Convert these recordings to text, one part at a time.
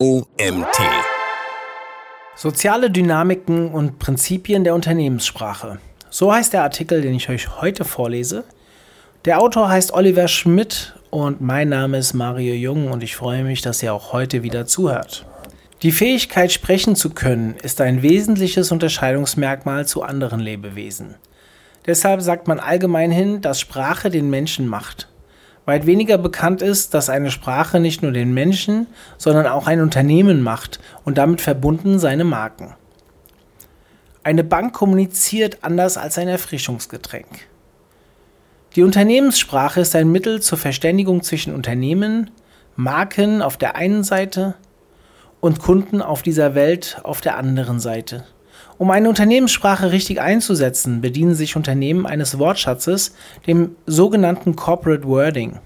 OMT. Soziale Dynamiken und Prinzipien der Unternehmenssprache. So heißt der Artikel, den ich euch heute vorlese. Der Autor heißt Oliver Schmidt und mein Name ist Mario Jung und ich freue mich, dass ihr auch heute wieder zuhört. Die Fähigkeit, sprechen zu können, ist ein wesentliches Unterscheidungsmerkmal zu anderen Lebewesen. Deshalb sagt man allgemein hin, dass Sprache den Menschen macht. Weit weniger bekannt ist, dass eine Sprache nicht nur den Menschen, sondern auch ein Unternehmen macht und damit verbunden seine Marken. Eine Bank kommuniziert anders als ein Erfrischungsgetränk. Die Unternehmenssprache ist ein Mittel zur Verständigung zwischen Unternehmen, Marken auf der einen Seite und Kunden auf dieser Welt auf der anderen Seite. Um eine Unternehmenssprache richtig einzusetzen, bedienen sich Unternehmen eines Wortschatzes, dem sogenannten Corporate Wording.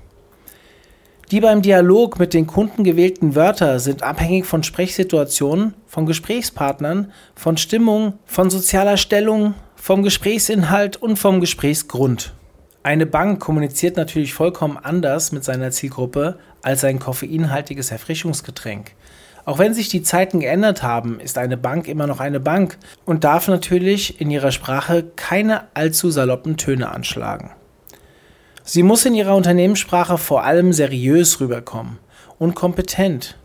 Die beim Dialog mit den Kunden gewählten Wörter sind abhängig von Sprechsituationen, von Gesprächspartnern, von Stimmung, von sozialer Stellung, vom Gesprächsinhalt und vom Gesprächsgrund. Eine Bank kommuniziert natürlich vollkommen anders mit seiner Zielgruppe als ein koffeinhaltiges Erfrischungsgetränk. Auch wenn sich die Zeiten geändert haben, ist eine Bank immer noch eine Bank und darf natürlich in ihrer Sprache keine allzu saloppen Töne anschlagen. Sie muss in ihrer Unternehmenssprache vor allem seriös rüberkommen und kompetent.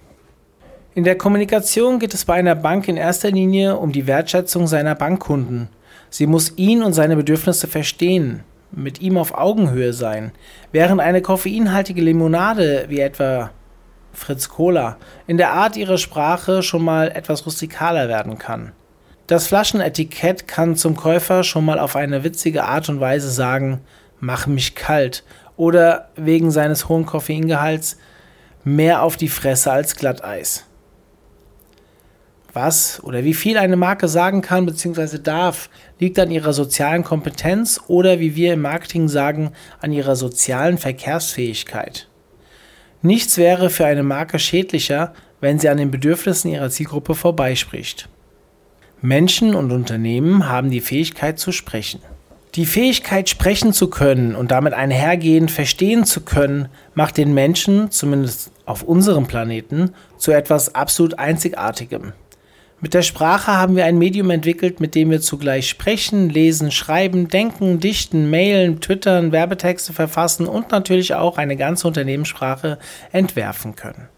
In der Kommunikation geht es bei einer Bank in erster Linie um die Wertschätzung seiner Bankkunden. Sie muss ihn und seine Bedürfnisse verstehen, mit ihm auf Augenhöhe sein, während eine koffeinhaltige Limonade wie etwa Fritz Cola, in der Art ihrer Sprache schon mal etwas rustikaler werden kann. Das Flaschenetikett kann zum Käufer schon mal auf eine witzige Art und Weise sagen, mach mich kalt oder wegen seines hohen Koffeingehalts mehr auf die Fresse als Glatteis. Was oder wie viel eine Marke sagen kann bzw. darf, liegt an ihrer sozialen Kompetenz oder wie wir im Marketing sagen, an ihrer sozialen Verkehrsfähigkeit. Nichts wäre für eine Marke schädlicher, wenn sie an den Bedürfnissen ihrer Zielgruppe vorbeispricht. Menschen und Unternehmen haben die Fähigkeit zu sprechen. Die Fähigkeit, sprechen zu können und damit einhergehend verstehen zu können, macht den Menschen, zumindest auf unserem Planeten, zu etwas absolut Einzigartigem. Mit der Sprache haben wir ein Medium entwickelt, mit dem wir zugleich sprechen, lesen, schreiben, denken, dichten, mailen, twittern, Werbetexte verfassen und natürlich auch eine ganze Unternehmenssprache entwerfen können.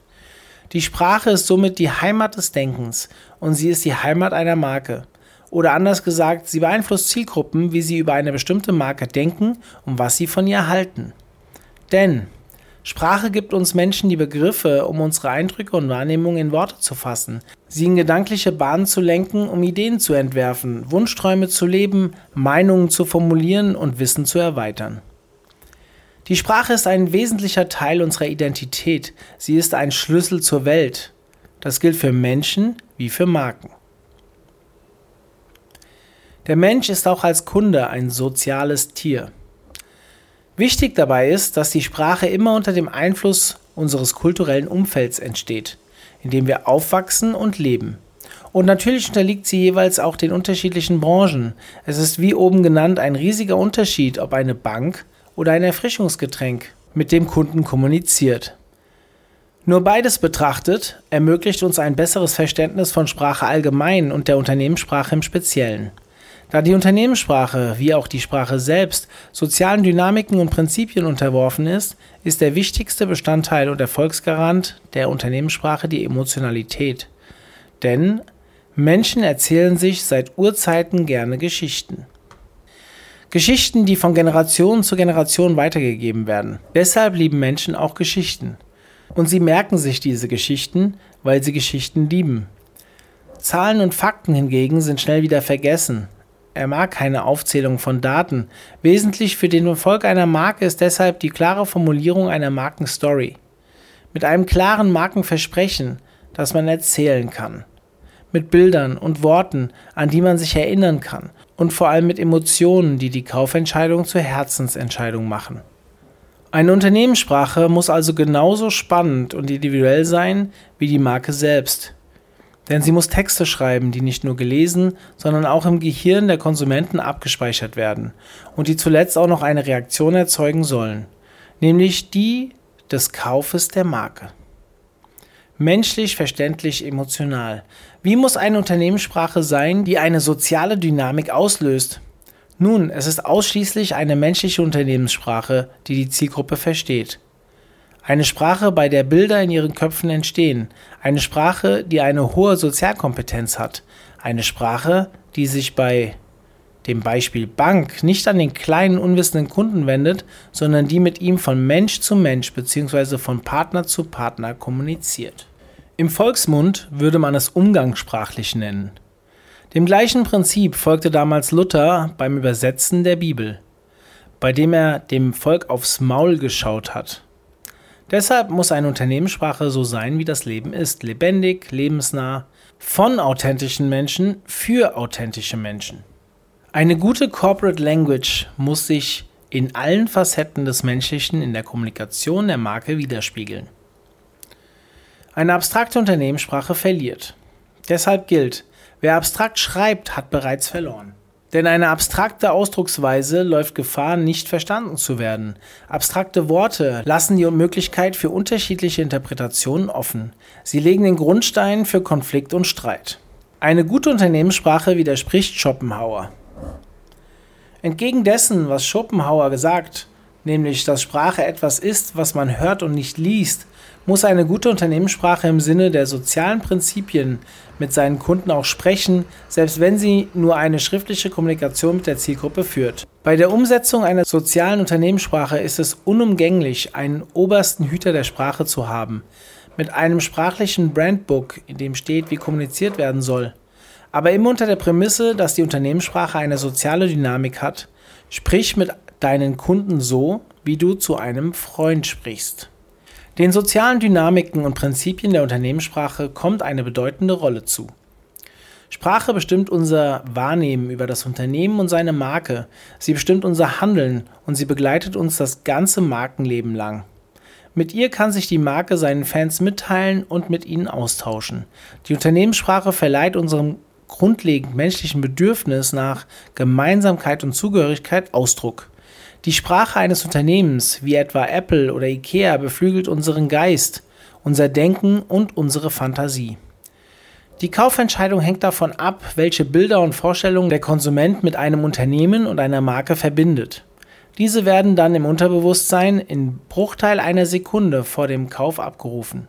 Die Sprache ist somit die Heimat des Denkens und sie ist die Heimat einer Marke. Oder anders gesagt, sie beeinflusst Zielgruppen, wie sie über eine bestimmte Marke denken und was sie von ihr halten. Denn Sprache gibt uns Menschen die Begriffe, um unsere Eindrücke und Wahrnehmungen in Worte zu fassen, sie in gedankliche Bahnen zu lenken, um Ideen zu entwerfen, Wunschträume zu leben, Meinungen zu formulieren und Wissen zu erweitern. Die Sprache ist ein wesentlicher Teil unserer Identität, sie ist ein Schlüssel zur Welt. Das gilt für Menschen wie für Marken. Der Mensch ist auch als Kunde ein soziales Tier. Wichtig dabei ist, dass die Sprache immer unter dem Einfluss unseres kulturellen Umfelds entsteht, in dem wir aufwachsen und leben. Und natürlich unterliegt sie jeweils auch den unterschiedlichen Branchen. Es ist wie oben genannt ein riesiger Unterschied, ob eine Bank oder ein Erfrischungsgetränk mit dem Kunden kommuniziert. Nur beides betrachtet ermöglicht uns ein besseres Verständnis von Sprache allgemein und der Unternehmenssprache im Speziellen. Da die Unternehmenssprache, wie auch die Sprache selbst, sozialen Dynamiken und Prinzipien unterworfen ist, ist der wichtigste Bestandteil und Erfolgsgarant der Unternehmenssprache die Emotionalität. Denn Menschen erzählen sich seit Urzeiten gerne Geschichten. Geschichten, die von Generation zu Generation weitergegeben werden. Deshalb lieben Menschen auch Geschichten. Und sie merken sich diese Geschichten, weil sie Geschichten lieben. Zahlen und Fakten hingegen sind schnell wieder vergessen, er mag keine Aufzählung von Daten. Wesentlich für den Erfolg einer Marke ist deshalb die klare Formulierung einer Markenstory. Mit einem klaren Markenversprechen, das man erzählen kann. Mit Bildern und Worten, an die man sich erinnern kann. Und vor allem mit Emotionen, die die Kaufentscheidung zur Herzensentscheidung machen. Eine Unternehmenssprache muss also genauso spannend und individuell sein wie die Marke selbst. Denn sie muss Texte schreiben, die nicht nur gelesen, sondern auch im Gehirn der Konsumenten abgespeichert werden und die zuletzt auch noch eine Reaktion erzeugen sollen, nämlich die des Kaufes der Marke. Menschlich, verständlich, emotional. Wie muss eine Unternehmenssprache sein, die eine soziale Dynamik auslöst? Nun, es ist ausschließlich eine menschliche Unternehmenssprache, die die Zielgruppe versteht. Eine Sprache, bei der Bilder in ihren Köpfen entstehen. Eine Sprache, die eine hohe Sozialkompetenz hat. Eine Sprache, die sich bei dem Beispiel Bank nicht an den kleinen unwissenden Kunden wendet, sondern die mit ihm von Mensch zu Mensch bzw. von Partner zu Partner kommuniziert. Im Volksmund würde man es umgangssprachlich nennen. Dem gleichen Prinzip folgte damals Luther beim Übersetzen der Bibel, bei dem er dem Volk aufs Maul geschaut hat. Deshalb muss eine Unternehmenssprache so sein, wie das Leben ist, lebendig, lebensnah, von authentischen Menschen für authentische Menschen. Eine gute Corporate Language muss sich in allen Facetten des Menschlichen in der Kommunikation der Marke widerspiegeln. Eine abstrakte Unternehmenssprache verliert. Deshalb gilt, wer abstrakt schreibt, hat bereits verloren. Denn eine abstrakte Ausdrucksweise läuft Gefahr, nicht verstanden zu werden. Abstrakte Worte lassen die Möglichkeit für unterschiedliche Interpretationen offen. Sie legen den Grundstein für Konflikt und Streit. Eine gute Unternehmenssprache widerspricht Schopenhauer. Entgegen dessen, was Schopenhauer gesagt, nämlich dass Sprache etwas ist, was man hört und nicht liest, muss eine gute Unternehmenssprache im Sinne der sozialen Prinzipien mit seinen Kunden auch sprechen, selbst wenn sie nur eine schriftliche Kommunikation mit der Zielgruppe führt. Bei der Umsetzung einer sozialen Unternehmenssprache ist es unumgänglich, einen obersten Hüter der Sprache zu haben, mit einem sprachlichen Brandbook, in dem steht, wie kommuniziert werden soll. Aber immer unter der Prämisse, dass die Unternehmenssprache eine soziale Dynamik hat. Sprich mit deinen Kunden so, wie du zu einem Freund sprichst. Den sozialen Dynamiken und Prinzipien der Unternehmenssprache kommt eine bedeutende Rolle zu. Sprache bestimmt unser Wahrnehmen über das Unternehmen und seine Marke, sie bestimmt unser Handeln und sie begleitet uns das ganze Markenleben lang. Mit ihr kann sich die Marke seinen Fans mitteilen und mit ihnen austauschen. Die Unternehmenssprache verleiht unserem grundlegend menschlichen Bedürfnis nach Gemeinsamkeit und Zugehörigkeit Ausdruck. Die Sprache eines Unternehmens, wie etwa Apple oder IKEA, beflügelt unseren Geist, unser Denken und unsere Fantasie. Die Kaufentscheidung hängt davon ab, welche Bilder und Vorstellungen der Konsument mit einem Unternehmen und einer Marke verbindet. Diese werden dann im Unterbewusstsein in Bruchteil einer Sekunde vor dem Kauf abgerufen.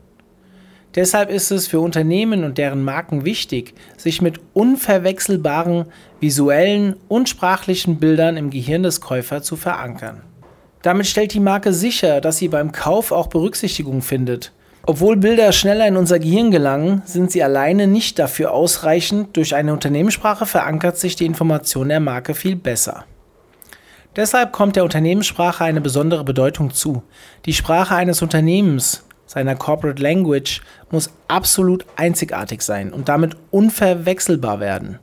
Deshalb ist es für Unternehmen und deren Marken wichtig, sich mit unverwechselbaren visuellen und sprachlichen Bildern im Gehirn des Käufers zu verankern. Damit stellt die Marke sicher, dass sie beim Kauf auch Berücksichtigung findet. Obwohl Bilder schneller in unser Gehirn gelangen, sind sie alleine nicht dafür ausreichend. Durch eine Unternehmenssprache verankert sich die Information der Marke viel besser. Deshalb kommt der Unternehmenssprache eine besondere Bedeutung zu. Die Sprache eines Unternehmens seiner Corporate Language muss absolut einzigartig sein und damit unverwechselbar werden.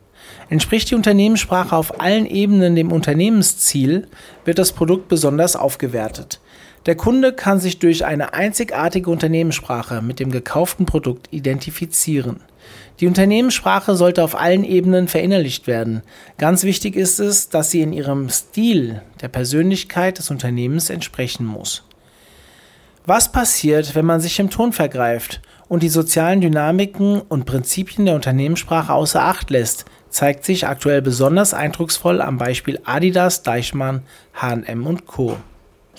Entspricht die Unternehmenssprache auf allen Ebenen dem Unternehmensziel, wird das Produkt besonders aufgewertet. Der Kunde kann sich durch eine einzigartige Unternehmenssprache mit dem gekauften Produkt identifizieren. Die Unternehmenssprache sollte auf allen Ebenen verinnerlicht werden. Ganz wichtig ist es, dass sie in ihrem Stil der Persönlichkeit des Unternehmens entsprechen muss. Was passiert, wenn man sich im Ton vergreift und die sozialen Dynamiken und Prinzipien der Unternehmenssprache außer Acht lässt, zeigt sich aktuell besonders eindrucksvoll am Beispiel Adidas, Deichmann, H&M und Co.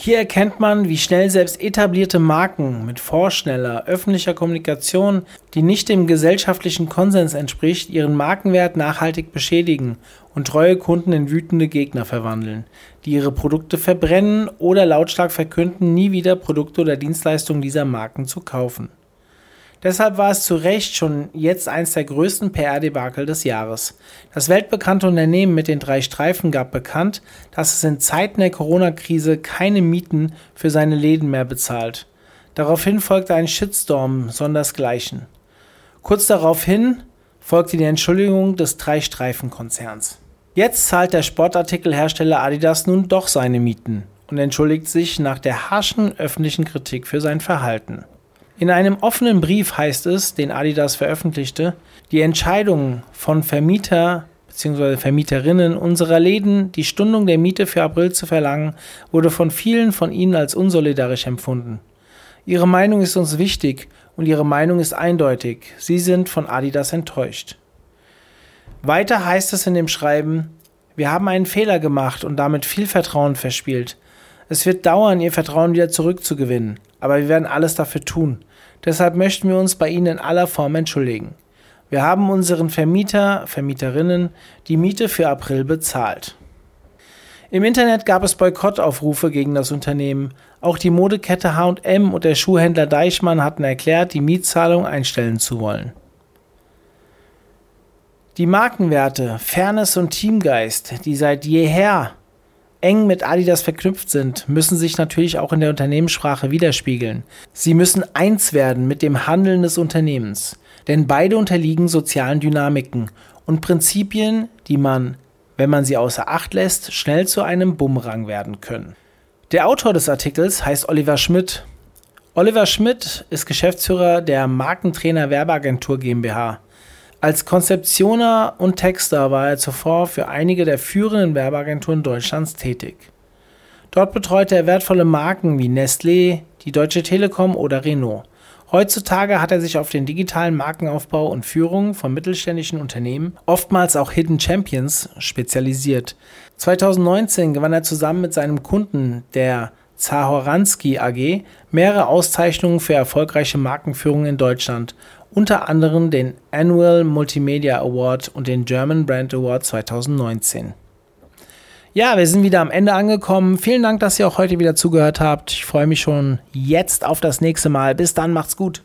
Hier erkennt man, wie schnell selbst etablierte Marken mit vorschneller öffentlicher Kommunikation, die nicht dem gesellschaftlichen Konsens entspricht, ihren Markenwert nachhaltig beschädigen und treue Kunden in wütende Gegner verwandeln, die ihre Produkte verbrennen oder lautstark verkünden, nie wieder Produkte oder Dienstleistungen dieser Marken zu kaufen. Deshalb war es zu Recht schon jetzt eins der größten PR-Debakel des Jahres. Das weltbekannte Unternehmen mit den drei Streifen gab bekannt, dass es in Zeiten der Corona-Krise keine Mieten für seine Läden mehr bezahlt. Daraufhin folgte ein Shitstorm sondersgleichen. Kurz daraufhin folgte die Entschuldigung des Drei-Streifen-Konzerns. Jetzt zahlt der Sportartikelhersteller Adidas nun doch seine Mieten und entschuldigt sich nach der harschen öffentlichen Kritik für sein Verhalten. In einem offenen Brief heißt es, den Adidas veröffentlichte, die Entscheidung von Vermieter bzw. Vermieterinnen unserer Läden, die Stundung der Miete für April zu verlangen, wurde von vielen von ihnen als unsolidarisch empfunden. Ihre Meinung ist uns wichtig und ihre Meinung ist eindeutig. Sie sind von Adidas enttäuscht. Weiter heißt es in dem Schreiben, wir haben einen Fehler gemacht und damit viel Vertrauen verspielt. Es wird dauern, ihr Vertrauen wieder zurückzugewinnen, aber wir werden alles dafür tun. Deshalb möchten wir uns bei Ihnen in aller Form entschuldigen. Wir haben unseren Vermieter, Vermieterinnen die Miete für April bezahlt. Im Internet gab es Boykottaufrufe gegen das Unternehmen. Auch die Modekette H&M und der Schuhhändler Deichmann hatten erklärt, die Mietzahlung einstellen zu wollen. Die Markenwerte Fairness und Teamgeist, die seit jeher eng mit Adidas verknüpft sind, müssen sich natürlich auch in der Unternehmenssprache widerspiegeln. Sie müssen eins werden mit dem Handeln des Unternehmens, denn beide unterliegen sozialen Dynamiken und Prinzipien, die man wenn man sie außer Acht lässt, schnell zu einem Bumerang werden können. Der Autor des Artikels heißt Oliver Schmidt. Oliver Schmidt ist Geschäftsführer der Markentrainer Werbeagentur GmbH. Als Konzeptioner und Texter war er zuvor für einige der führenden Werbeagenturen Deutschlands tätig. Dort betreute er wertvolle Marken wie Nestlé, die Deutsche Telekom oder Renault. Heutzutage hat er sich auf den digitalen Markenaufbau und Führung von mittelständischen Unternehmen, oftmals auch Hidden Champions, spezialisiert. 2019 gewann er zusammen mit seinem Kunden, der Zahoranski AG, mehrere Auszeichnungen für erfolgreiche Markenführung in Deutschland, unter anderem den Annual Multimedia Award und den German Brand Award 2019. Ja, wir sind wieder am Ende angekommen. Vielen Dank, dass ihr auch heute wieder zugehört habt. Ich freue mich schon jetzt auf das nächste Mal. Bis dann, macht's gut.